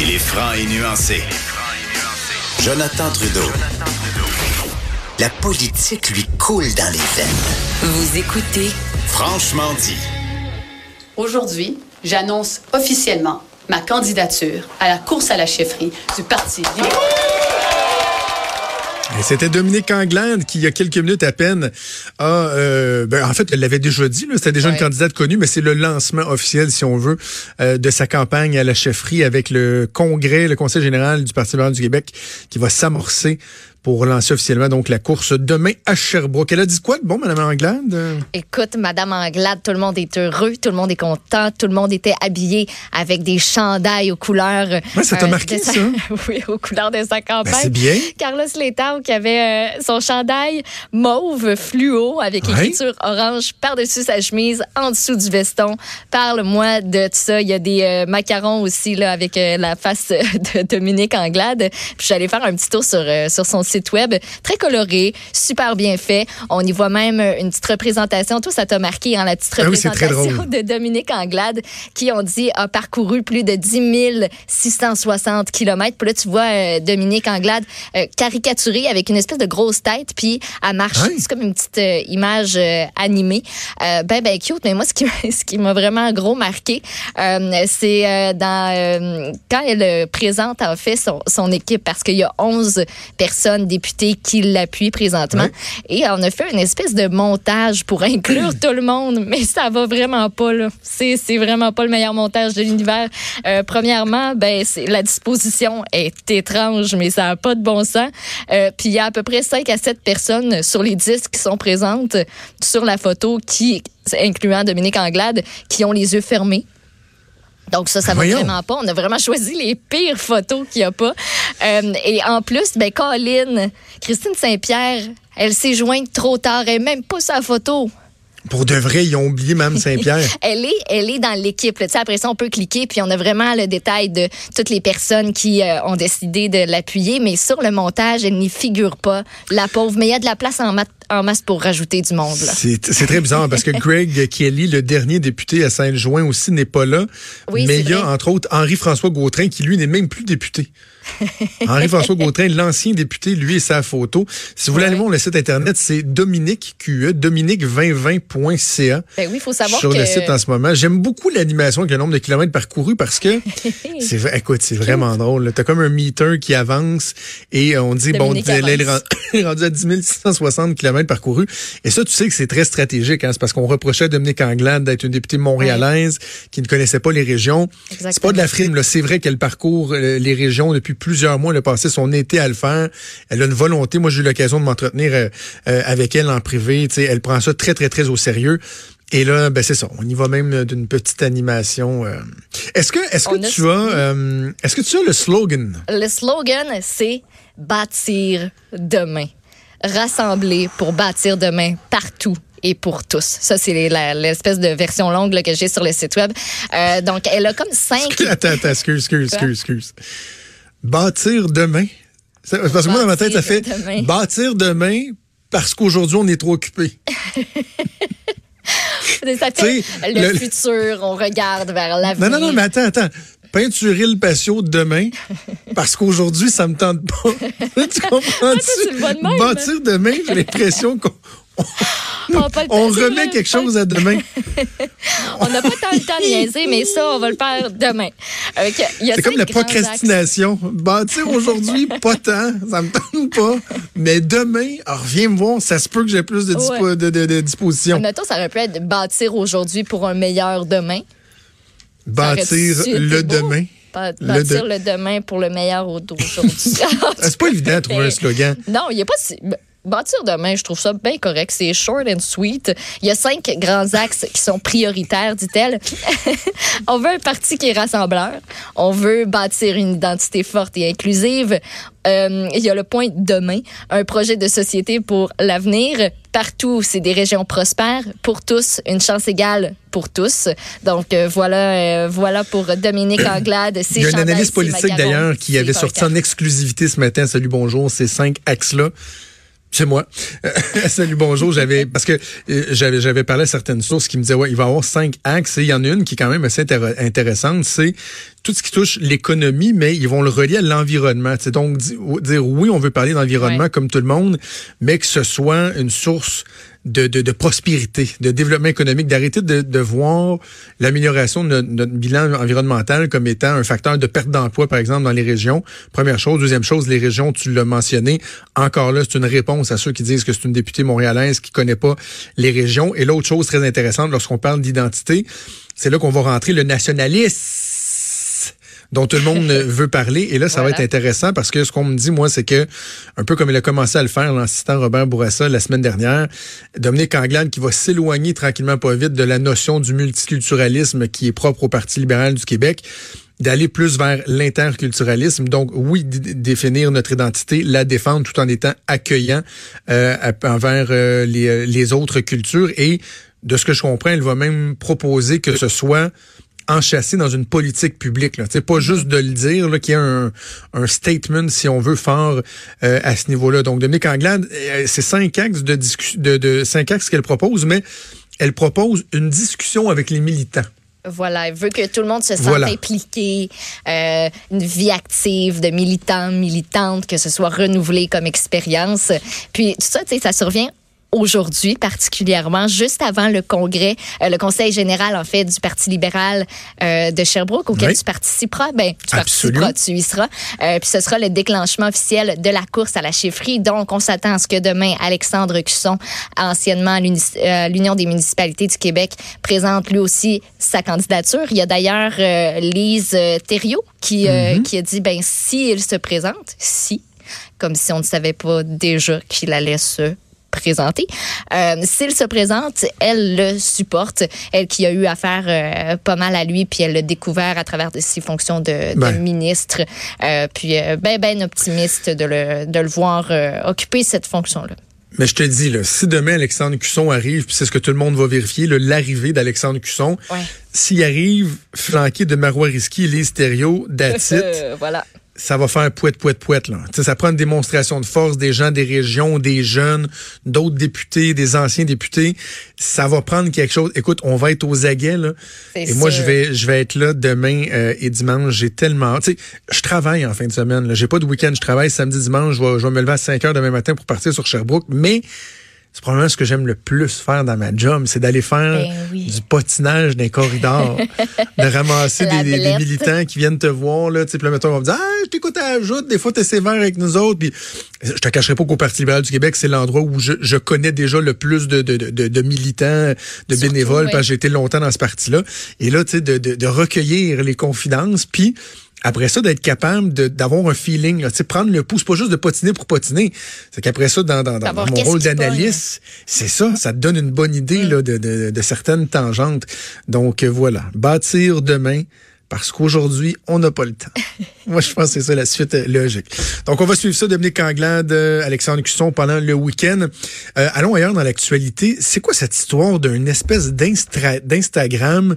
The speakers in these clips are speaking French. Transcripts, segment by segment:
Il est franc et nuancé. Jonathan Trudeau. La politique lui coule dans les veines. Vous écoutez Franchement dit. Aujourd'hui, j'annonce officiellement ma candidature à la course à la chefferie du Parti libéral. C'était Dominique Anglade qui, il y a quelques minutes à peine, a, euh, ben, en fait, elle l'avait déjà dit, c'était déjà une candidate connue, mais c'est le lancement officiel, si on veut, euh, de sa campagne à la chefferie avec le congrès, le conseil général du Parti libéral du Québec qui va s'amorcer pour lancer officiellement donc la course demain à Sherbrooke. Elle a dit quoi de bon, Madame Anglade? Euh, Écoute, Madame Anglade, tout le monde est heureux, tout le monde est content, tout le monde était habillé avec des chandails aux couleurs. euh, Ouais, ça t'a marqué, de sa- ça? oui, aux couleurs de sa campagne. Ben, c'est bien. Carlos Letao qui avait euh, son chandail mauve fluo avec Ouais. écriture orange par-dessus sa chemise, en dessous du veston. Parle-moi de tout ça. Il y a des euh, macarons aussi là avec euh, la face de Dominique Anglade. Puis j'allais faire un petit tour sur euh, sur son site web, très coloré, super bien fait. On y voit même une petite représentation. Tout ça t'a marqué hein, la petite Ah oui, représentation de Dominique Anglade qui on dit a parcouru plus de 10 660 kilomètres. Puis là tu vois euh, Dominique Anglade euh, caricaturée avec une espèce de grosse tête puis elle marche. Ouais. C'est comme une petite euh, image euh, animée. Ben ben cute. Mais moi ce qui m'a- ce qui m'a vraiment gros marqué, c'est dans quand elle présente en fait son, son équipe parce qu'il y a 11 personnes députées qui l'appuient présentement et on a fait une espèce de montage pour inclure tout le monde, mais ça va vraiment pas là. C'est c'est vraiment pas le meilleur montage de l'univers. Euh, premièrement, ben c'est la disposition est étrange, mais ça a pas de bon sens. Euh, Puis il y a à peu près 5 à 7 personnes sur les 10 qui sont présentes sur la photo qui incluant Dominique Anglade qui ont les yeux fermés. Donc ça, ça va Voyons. vraiment pas. On a vraiment choisi les pires photos qu'il y a pas. Euh, et en plus, ben Colin, Christine Saint-Pierre, elle s'est jointe trop tard. Elle même pas sa photo. Pour de vrai, ils ont oublié Mme Saint-Pierre. Elle est, elle est dans l'équipe. Après ça, on peut cliquer, puis on a vraiment le détail de toutes les personnes qui euh, ont décidé de l'appuyer. Mais sur le montage, elle n'y figure pas, la pauvre. Mais il y a de la place en, mat- en masse pour rajouter du monde. là. C'est très bizarre parce que Greg Kelly, le dernier député à Saint-Join aussi, n'est pas là. Oui, Mais il y a, vrai. entre autres, Henri-François Gautrin, qui lui n'est même plus député. Henri-François Gautrin, l'ancien député, lui et sa photo. Si vous voulez aller voir le site internet, c'est Dominique QE, dominique2020.ca. Ben oui, il faut savoir sur que... le site en ce moment. J'aime beaucoup l'animation avec le nombre de kilomètres parcourus parce que c'est écoute, c'est vraiment drôle. T'as comme un meter qui avance et on dit Dominique bon, elle est avance. ren- rendu à 10 660 kilomètres parcourus. Et ça, tu sais que c'est très stratégique. Hein? C'est parce qu'on reprochait à Dominique Anglade d'être une députée montréalaise qui ne connaissait pas les régions. C'est pas de la frime. là. C'est vrai qu'elle parcourt euh, les régions depuis plusieurs mois. Elle a passé son été à le faire. Elle a une volonté. Moi, j'ai eu l'occasion de m'entretenir euh, euh, avec elle en privé. Elle prend ça très, très, très au sérieux. Et là, ben c'est ça. On y va même euh, d'une petite animation. euh. Est-ce que, est-ce que On a- tu as, est-ce que tu as le slogan? Le slogan, c'est bâtir demain. Rassembler pour bâtir demain partout et pour tous. Ça, c'est l'espèce de version longue là, que j'ai sur le site web. Euh, donc, elle a comme cinq... Attends, attends, excuse, excuse, excuse, excuse. Bâtir demain. Parce que moi, dans ma tête, ça fait Bâtir demain. bâtir demain parce qu'aujourd'hui, on est trop occupé. Ça fait le, le- futur, on regarde vers l'avenir. Non, non, non, mais attends, attends. Peinturer le patio demain parce qu'aujourd'hui, ça me tente pas. tu comprends-tu? Bâtir demain, j'ai l'impression qu'on On, remet quelque chose à demain. On n'a pas tant le temps de niaiser, mais ça, on va le faire demain. C'est comme la procrastination. Bâtir aujourd'hui, pas tant, ça me tente pas. Mais demain, alors viens me voir, ça se peut que j'ai plus de, dispo- Ouais. de, de- de disposition. Mettons, ça aurait pu être bâtir aujourd'hui pour un meilleur demain. Bâtir le demain. Le Bâtir de- le demain pour le meilleur au- d'aujourd'hui. Ah, C'est pas évident de trouver un slogan. Non, il n'y a pas si. Bâtir demain, je trouve ça bien correct. C'est short and sweet. Il y a cinq grands axes qui sont prioritaires, dit-elle. on veut un parti qui est rassembleur. On veut bâtir une identité forte et inclusive. Euh, il y a le point demain, un projet de société pour l'avenir. Partout, c'est des régions prospères. Pour tous, une chance égale pour tous. Donc euh, voilà, euh, voilà pour Dominique Anglade. Il y a un analyste politique d'ailleurs qui avait sorti en exclusivité ce matin, salut bonjour, ces cinq axes-là. C'est moi. Salut, bonjour. J'avais parce que euh, j'avais j'avais parlé à certaines sources qui me disaient ouais, il va y avoir cinq axes et il y en a une qui est quand même assez intéressante, c'est tout ce qui touche l'économie, mais ils vont le relier à l'environnement. C'est donc dire oui, on veut parler d'environnement comme tout le monde, mais que ce soit une source de, de, de prospérité, de développement économique, d'arrêter de, de voir l'amélioration de notre, bilan environnemental comme étant un facteur de perte d'emploi, par exemple, dans les régions. Première chose. Deuxième chose, les régions, tu l'as mentionné, encore là, c'est une réponse à ceux qui disent que c'est une députée montréalaise qui connaît pas les régions. Et l'autre chose très intéressante, lorsqu'on parle d'identité, c'est là qu'on va rentrer le nationalisme dont tout le monde veut parler. Et là, ça va être intéressant parce que ce qu'on me dit, moi, c'est que, un peu comme il a commencé à le faire, l'assistant Robert Bourassa la semaine dernière, Dominique Anglade qui va s'éloigner tranquillement pas vite de la notion du multiculturalisme qui est propre au Parti libéral du Québec d'aller plus vers l'interculturalisme. Donc, oui, définir notre identité, la défendre tout en étant accueillant euh, envers euh, les, euh, les autres cultures. Et de ce que je comprends, elle va même proposer que ce soit enchâssé dans une politique publique. Là. C'est pas juste de le dire, qu'il y a un, un, statement, si on veut, fort euh, à ce niveau-là. Donc, Dominique Anglade, euh, c'est cinq axes de, de, de cinq axes qu'elle propose, mais elle propose une discussion avec les militants. Voilà, elle veut que tout le monde se sente impliqué, euh, une vie active de militants, militantes, que ce soit renouvelé comme expérience. Puis tout ça, tu sais, ça survient aujourd'hui particulièrement, juste avant le congrès, euh, le conseil général en fait du Parti libéral euh, de Sherbrooke auquel tu participeras. Ben, tu participeras, tu y seras. Euh, puis ce sera le déclenchement officiel de la course à la chefferie. Donc, on s'attend à ce que demain, Alexandre Cusson, anciennement l'Union des municipalités du Québec, présente lui aussi sa candidature. Il y a d'ailleurs Lise Thériault qui, mm-hmm. qui a dit, ben, si il se présente, si, comme si on ne savait pas déjà qu'il allait se présenter. Euh, S'il se présente, elle le supporte. Elle qui a eu affaire euh, pas mal à lui, puis elle l'a découvert à travers de ses fonctions de, de ben. ministre. Euh, puis ben ben optimiste de le, de le voir occuper cette fonction-là. Mais je te dis, là, si demain Alexandre Cusson arrive, puis c'est ce que tout le monde va vérifier, l'arrivée d'Alexandre Cusson, s'il arrive flanqué de Marois Risky et Lise Thériault, voilà ça va faire poète, poète, poète. Là. ça prend une démonstration de force des gens des régions, des jeunes, d'autres députés, des anciens députés. Ça va prendre quelque chose. Écoute, on va être aux aguets. Là. Et moi, je vais, je vais être là demain euh, et dimanche. J'ai tellement... Tu sais, je travaille en fin de semaine. J'ai pas de week-end. Je travaille samedi, dimanche. Je vais, je vais me lever à 5 heures demain matin pour partir sur Sherbrooke. Mais c'est probablement ce que j'aime le plus faire dans ma job, c'est d'aller faire ben du patinage dans les corridors, de ramasser des, militants qui viennent te voir, là, tu sais, puis mettons, on va me dire, ah, je t'écoute à ajoute, des fois, t'es sévère avec nous autres, puis je te cacherai pas qu'au Parti libéral du Québec, c'est l'endroit où je, connais déjà le plus de, de, militants, de bénévoles, parce que j'ai été longtemps dans ce parti-là. Et là, tu sais, de, recueillir les confidences, puis après ça, d'être capable d'avoir un feeling, là, prendre le pouce, pas juste de patiner pour patiner. C'est qu'après ça, dans, dans, mon rôle d'analyste, c'est ça, ça te donne une bonne idée mm. là, de, de, de, certaines tangentes. Donc euh, voilà, bâtir demain. Parce qu'aujourd'hui, on n'a pas le temps. Moi, je pense que c'est ça la suite euh, logique. Donc, on va suivre ça, Dominique Anglade, euh, Alexandre Cusson, pendant le week-end. allons ailleurs dans l'actualité. C'est quoi cette histoire d'une espèce d'Instagram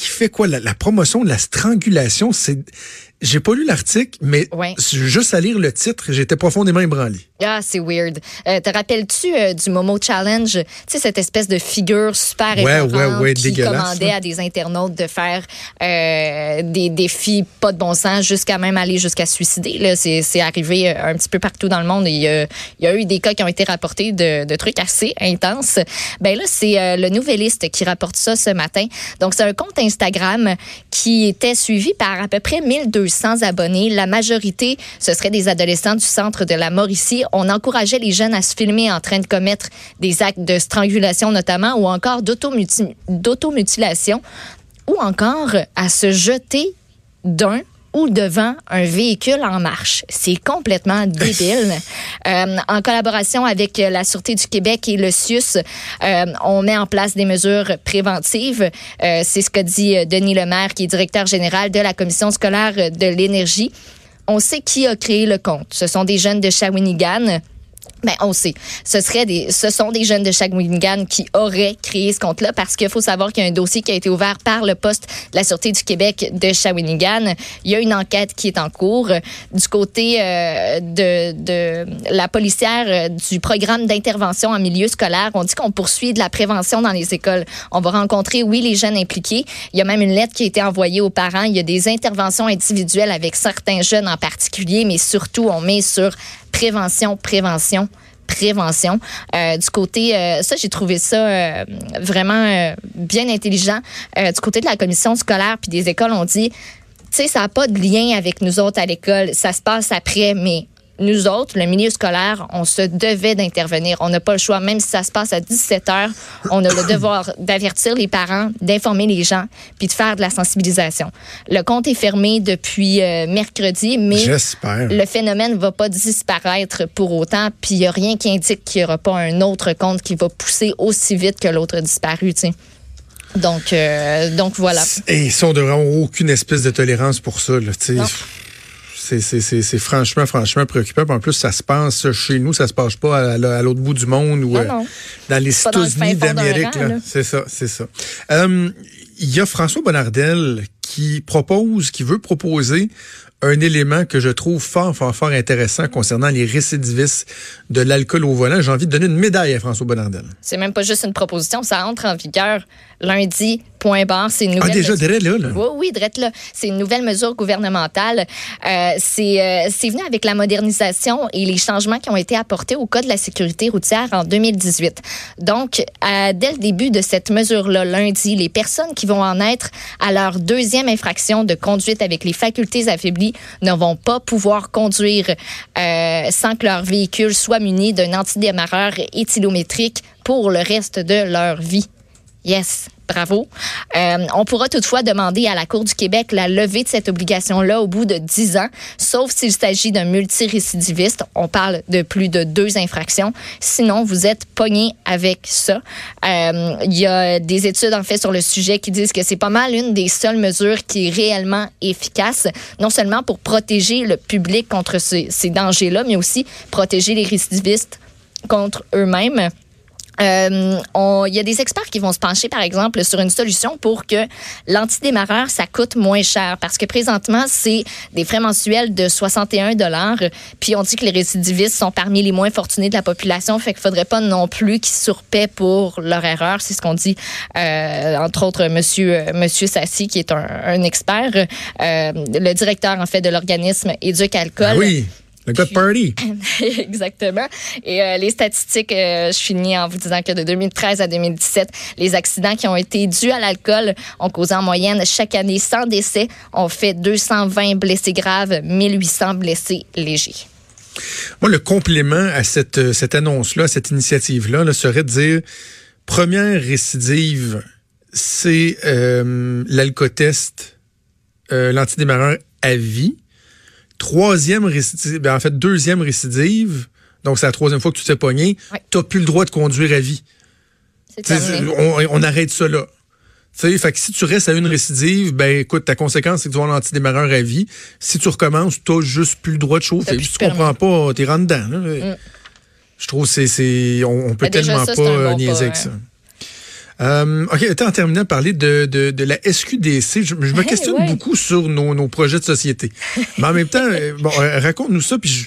qui fait quoi? La, promotion de la strangulation, c'est... J'ai pas lu l'article, mais juste à lire le titre, j'étais profondément ébranlé. Ah, c'est weird. Euh, te rappelles-tu euh, du Momo Challenge? Tu sais, cette espèce de figure super ouais, qui commandait à des internautes de faire euh, des défis pas de bon sens jusqu'à même aller jusqu'à suicider. Là, c'est arrivé un petit peu partout dans le monde. Il y a, il y a eu des cas qui ont été rapportés de, de trucs assez intenses. Ben là, c'est le Nouvelliste qui rapporte ça ce matin. Donc, c'est un compte Instagram qui était suivi par à peu près 1200 abonnés. La majorité, ce serait des adolescents du centre de la Mauricie. On encourageait les jeunes à se filmer en train de commettre des actes de strangulation notamment ou encore d'automutilation ou encore à se jeter d'un ou devant un véhicule en marche. C'est complètement débile. euh, en collaboration avec la Sûreté du Québec et le CIUS, euh, on met en place des mesures préventives. Euh, c'est ce que dit euh, Denis Lemaire, qui est directeur général de la Commission scolaire de l'énergie. On sait qui a créé le compte. Ce sont des jeunes de Shawinigan Ben, on sait. Ce serait des, ce sont des jeunes de Shawinigan qui auraient créé ce compte-là parce qu'il faut savoir qu'il y a un dossier qui a été ouvert par le poste de la Sûreté du Québec de Shawinigan. Il y a une enquête qui est en cours. Du côté euh, de, de la policière euh, du programme d'intervention en milieu scolaire, on dit qu'on poursuit de la prévention dans les écoles. On va rencontrer, oui, les jeunes impliqués. Il y a même une lettre qui a été envoyée aux parents. Il y a des interventions individuelles avec certains jeunes en particulier, mais surtout, on met sur prévention, prévention, prévention. Euh, du côté, euh, ça, j'ai trouvé ça euh, vraiment bien intelligent. Du côté de la commission scolaire puis des écoles, on dit, tu sais, ça n'a pas de lien avec nous autres à l'école. Ça se passe après, mais nous autres, le milieu scolaire, on se devait d'intervenir. On n'a pas le choix, même si ça se passe à 17 heures, on a le devoir d'avertir les parents, d'informer les gens, puis de faire de la sensibilisation. Le compte est fermé depuis euh, mercredi, mais le phénomène va pas disparaître pour autant, puis il n'y a rien qui indique qu'il n'y aura pas un autre compte qui va pousser aussi vite que l'autre disparu. Donc, euh, donc voilà. Et ça, on devrait aucune espèce de tolérance pour ça. Là. C'est, franchement, franchement préoccupant. Puis En plus, ça se passe chez nous, ça se passe pas à, la- à l'autre bout du monde ou Non, euh, non. dans les États-Unis d'Amérique. C'est ça, c'est ça. Euh, Il y a François Bonnardel qui propose, qui veut proposer un élément que je trouve fort, fort, fort intéressant concernant les récidivistes de l'alcool au volant. J'ai envie de donner une médaille à François Bonnardel. C'est même pas juste une proposition, ça entre en vigueur lundi, point barre. C'est une Ah, nouvelle déjà, mesure- là, là. Oui, oui, drette là. C'est une nouvelle mesure gouvernementale. Euh, c'est euh, c'est venu avec la modernisation et les changements qui ont été apportés au Code de la sécurité routière en 2018. Donc, à- dès le début de cette mesure-là, lundi, les personnes qui vont en être à leur deuxième infraction de conduite avec les facultés affaiblies ne vont pas pouvoir conduire euh, sans que leur véhicule soit muni d'un antidémarreur éthylométrique pour le reste de leur vie. Yes, bravo. Euh, on pourra toutefois demander à la Cour du Québec la levée de cette obligation-là au bout de 10 ans, sauf s'il s'agit d'un multirécidiviste. On parle de plus de deux infractions. Sinon, vous êtes pogné avec ça. Euh, Il y a des études en fait sur le sujet qui disent que c'est pas mal une des seules mesures qui est réellement efficace, non seulement pour protéger le public contre ces dangers-là, mais aussi protéger les récidivistes contre eux-mêmes. Euh, Il y a des experts qui vont se pencher, par exemple, sur une solution pour que l'antidémarreur, ça coûte moins cher. Parce que présentement, c'est des frais mensuels de 61 Puis on dit que les récidivistes sont parmi les moins fortunés de la population. Fait qu'il faudrait pas non plus qu'ils surpaient pour leur erreur. C'est ce qu'on dit, euh, entre autres, monsieur, monsieur Sassi, qui est un, un expert, euh, le directeur, en fait, de l'organisme Éduc Alcool. Ah oui, le de party. Exactement. Et euh, les statistiques, euh, je finis en vous disant que de 2013 à 2017, les accidents qui ont été dus à l'alcool ont causé en moyenne chaque année 100 décès, ont fait 220 blessés graves, 1800 blessés légers. Moi, le complément à cette, euh, cette annonce-là, à cette initiative-là, là, serait de dire première récidive, c'est euh, l'alcotest, euh, l'antidémarreur à vie. Troisième récidive, ben, en fait, deuxième récidive, donc c'est la troisième fois que tu t'es pogné, t'as plus le droit de conduire à vie. Tu on, on arrête ça là. Tu fait que si tu restes à une récidive, ben écoute, ta conséquence, c'est que tu vas avoir l'antidémarreur à vie. Si tu recommences, t'as juste plus le droit de chauffer. Si tu comprends pas, t'es rentre dedans. là. Je trouve que c'est, on, on peut Ben, tellement ça, pas un bon euh, niaiser avec ça. Euh, OK, attends, en terminant, parler de, de, de la SQDC. Je, je me Hey, questionne ouais. beaucoup sur nos, nos projets de société. Mais en même temps, euh, bon, euh, raconte-nous ça. Puis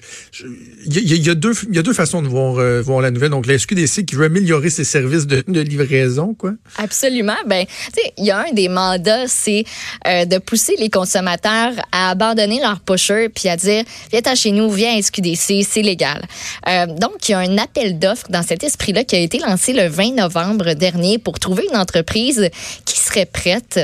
il y, a- il y a deux, il y a deux façons de voir, euh, voir la nouvelle. Donc, la SQDC qui veut améliorer ses services de, de livraison, quoi. Absolument. Ben, tu sais, il y a un des mandats, c'est euh, de pousser les consommateurs à abandonner leur pusher puis à dire viens chez nous, viens à SQDC, c'est légal. Euh, donc, il y a un appel d'offres dans cet esprit-là qui a été lancé le 20 novembre dernier pour trouver une entreprise qui serait prête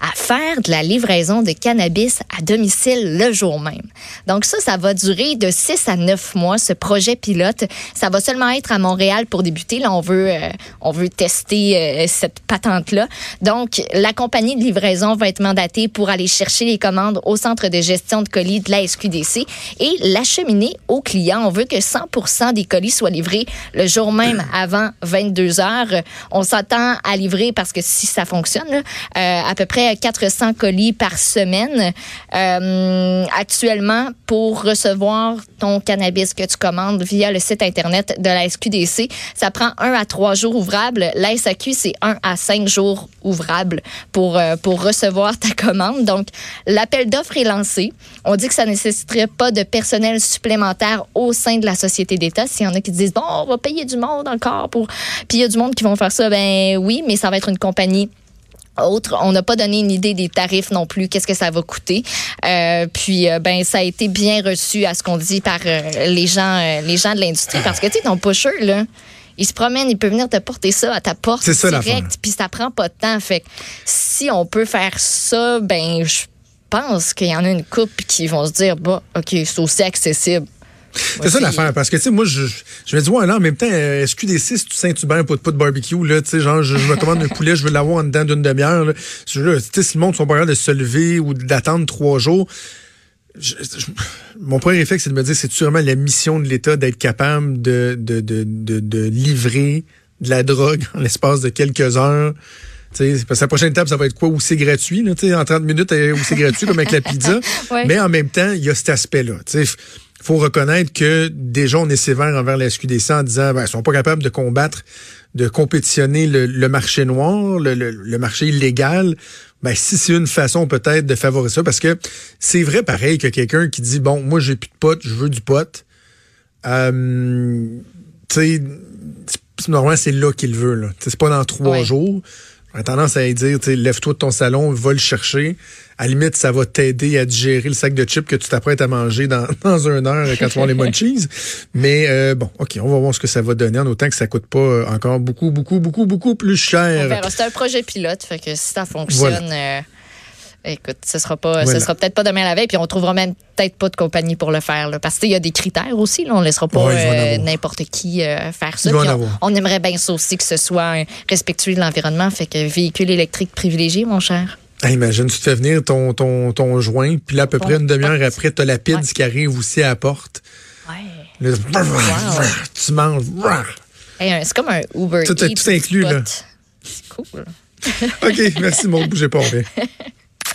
à faire de la livraison de cannabis à domicile le jour même. Donc ça, ça va durer de 6 à 9 mois, ce projet pilote. Ça va seulement être à Montréal pour débuter. Là, on veut, euh, on veut tester euh, cette patente-là. Donc, la compagnie de livraison va être mandatée pour aller chercher les commandes au centre de gestion de colis de la SQDC et l'acheminer aux clients. On veut que 100% des colis soient livrés le jour même avant 22 heures. On s'attend à livrer, parce que si ça fonctionne, là, euh, à peu près près 400 colis par semaine. Euh, actuellement, pour recevoir ton cannabis que tu commandes via le site Internet de la SQDC, ça prend un à trois jours ouvrables. La SAQ, c'est un à cinq jours ouvrables pour, euh, pour recevoir ta commande. Donc, l'appel d'offres est lancé. On dit que ça nécessiterait pas de personnel supplémentaire au sein de la société d'État. S'il y en a qui disent, bon, on va payer du monde encore pour... Puis il y a du monde qui vont faire ça, ben oui, mais ça va être une compagnie autre. On n'a pas donné une idée des tarifs non plus, qu'est-ce que ça va coûter. Euh, puis euh, ben ça a été bien reçu à ce qu'on dit par euh, les gens les gens de l'industrie parce que tu sais ton pusher là, il se promène, il peut venir te porter ça à ta porte C'est ça, direct, puis ça prend pas de temps. Fait que si on peut faire ça, ben je pense qu'il y en a une couple qui vont se dire bah OK, c'est aussi accessible. C'est ça l'affaire, parce que, tu sais, moi, je, je me dis, ouais, là, en même temps, euh, SQDC, c'est tout Saint-Hubert, pas de pas de barbecue, là, tu sais, genre, je, je me commande un poulet, je veux l'avoir en dedans d'une demi-heure, là. Tu sais, si le monde sont pas de se lever ou d'attendre trois jours, je- je- mon premier réflexe, c'est de me dire, c'est sûrement la mission de l'État d'être capable de, de, de, de, de livrer de la drogue en l'espace de quelques heures. Tu sais, parce que la prochaine étape, ça va être quoi? Où c'est gratuit, là, tu sais, en 30 minutes, euh, où c'est gratuit, comme avec la pizza. Ouais. Mais en même temps, il y a cet aspect-là. Faut reconnaître que déjà, on est sévère envers la SQDC en disant, ben, ils sont pas capables de combattre, de compétitionner le, le marché noir, le, le- le marché illégal. Ben, si c'est une façon peut-être de favoriser ça, parce que c'est vrai pareil que quelqu'un qui dit, bon, moi, j'ai plus de potes, je veux du pot. Euh, tu sais, normalement, c'est là qu'il veut, là. C'est pas dans trois Ouais. jours. J'aurais tendance à dire, lève-toi de ton salon, va le chercher. À la limite, ça va t'aider à digérer le sac de chips que tu t'apprêtes à manger dans, dans une heure quand tu vas les munchies. Mais euh, bon, OK, on va voir ce que ça va donner en autant que ça coûte pas euh, encore beaucoup, beaucoup, beaucoup, beaucoup plus cher. C'est un projet pilote, fait que si ça fonctionne, euh, écoute, ce sera pas, Voilà. ce sera peut-être pas demain la veille, puis on trouvera même peut-être pas de compagnie pour le faire, là, parce qu'il y a des critères aussi. Là, on laissera pas Ouais, euh, n'importe qui euh, faire ça. On, on aimerait bien ça aussi que ce soit respectueux de l'environnement, fait que véhicule électrique privilégié, mon cher. Ah, imagine, tu te fais venir ton, ton, ton joint, puis là, à peu près une demi-heure après, t'as la pizza Ouais. qui arrive aussi à la porte. Ouais. Tu manges. c'est comme un Uber Tout inclus, là. C'est cool. OK, merci, mon bougez pas, on.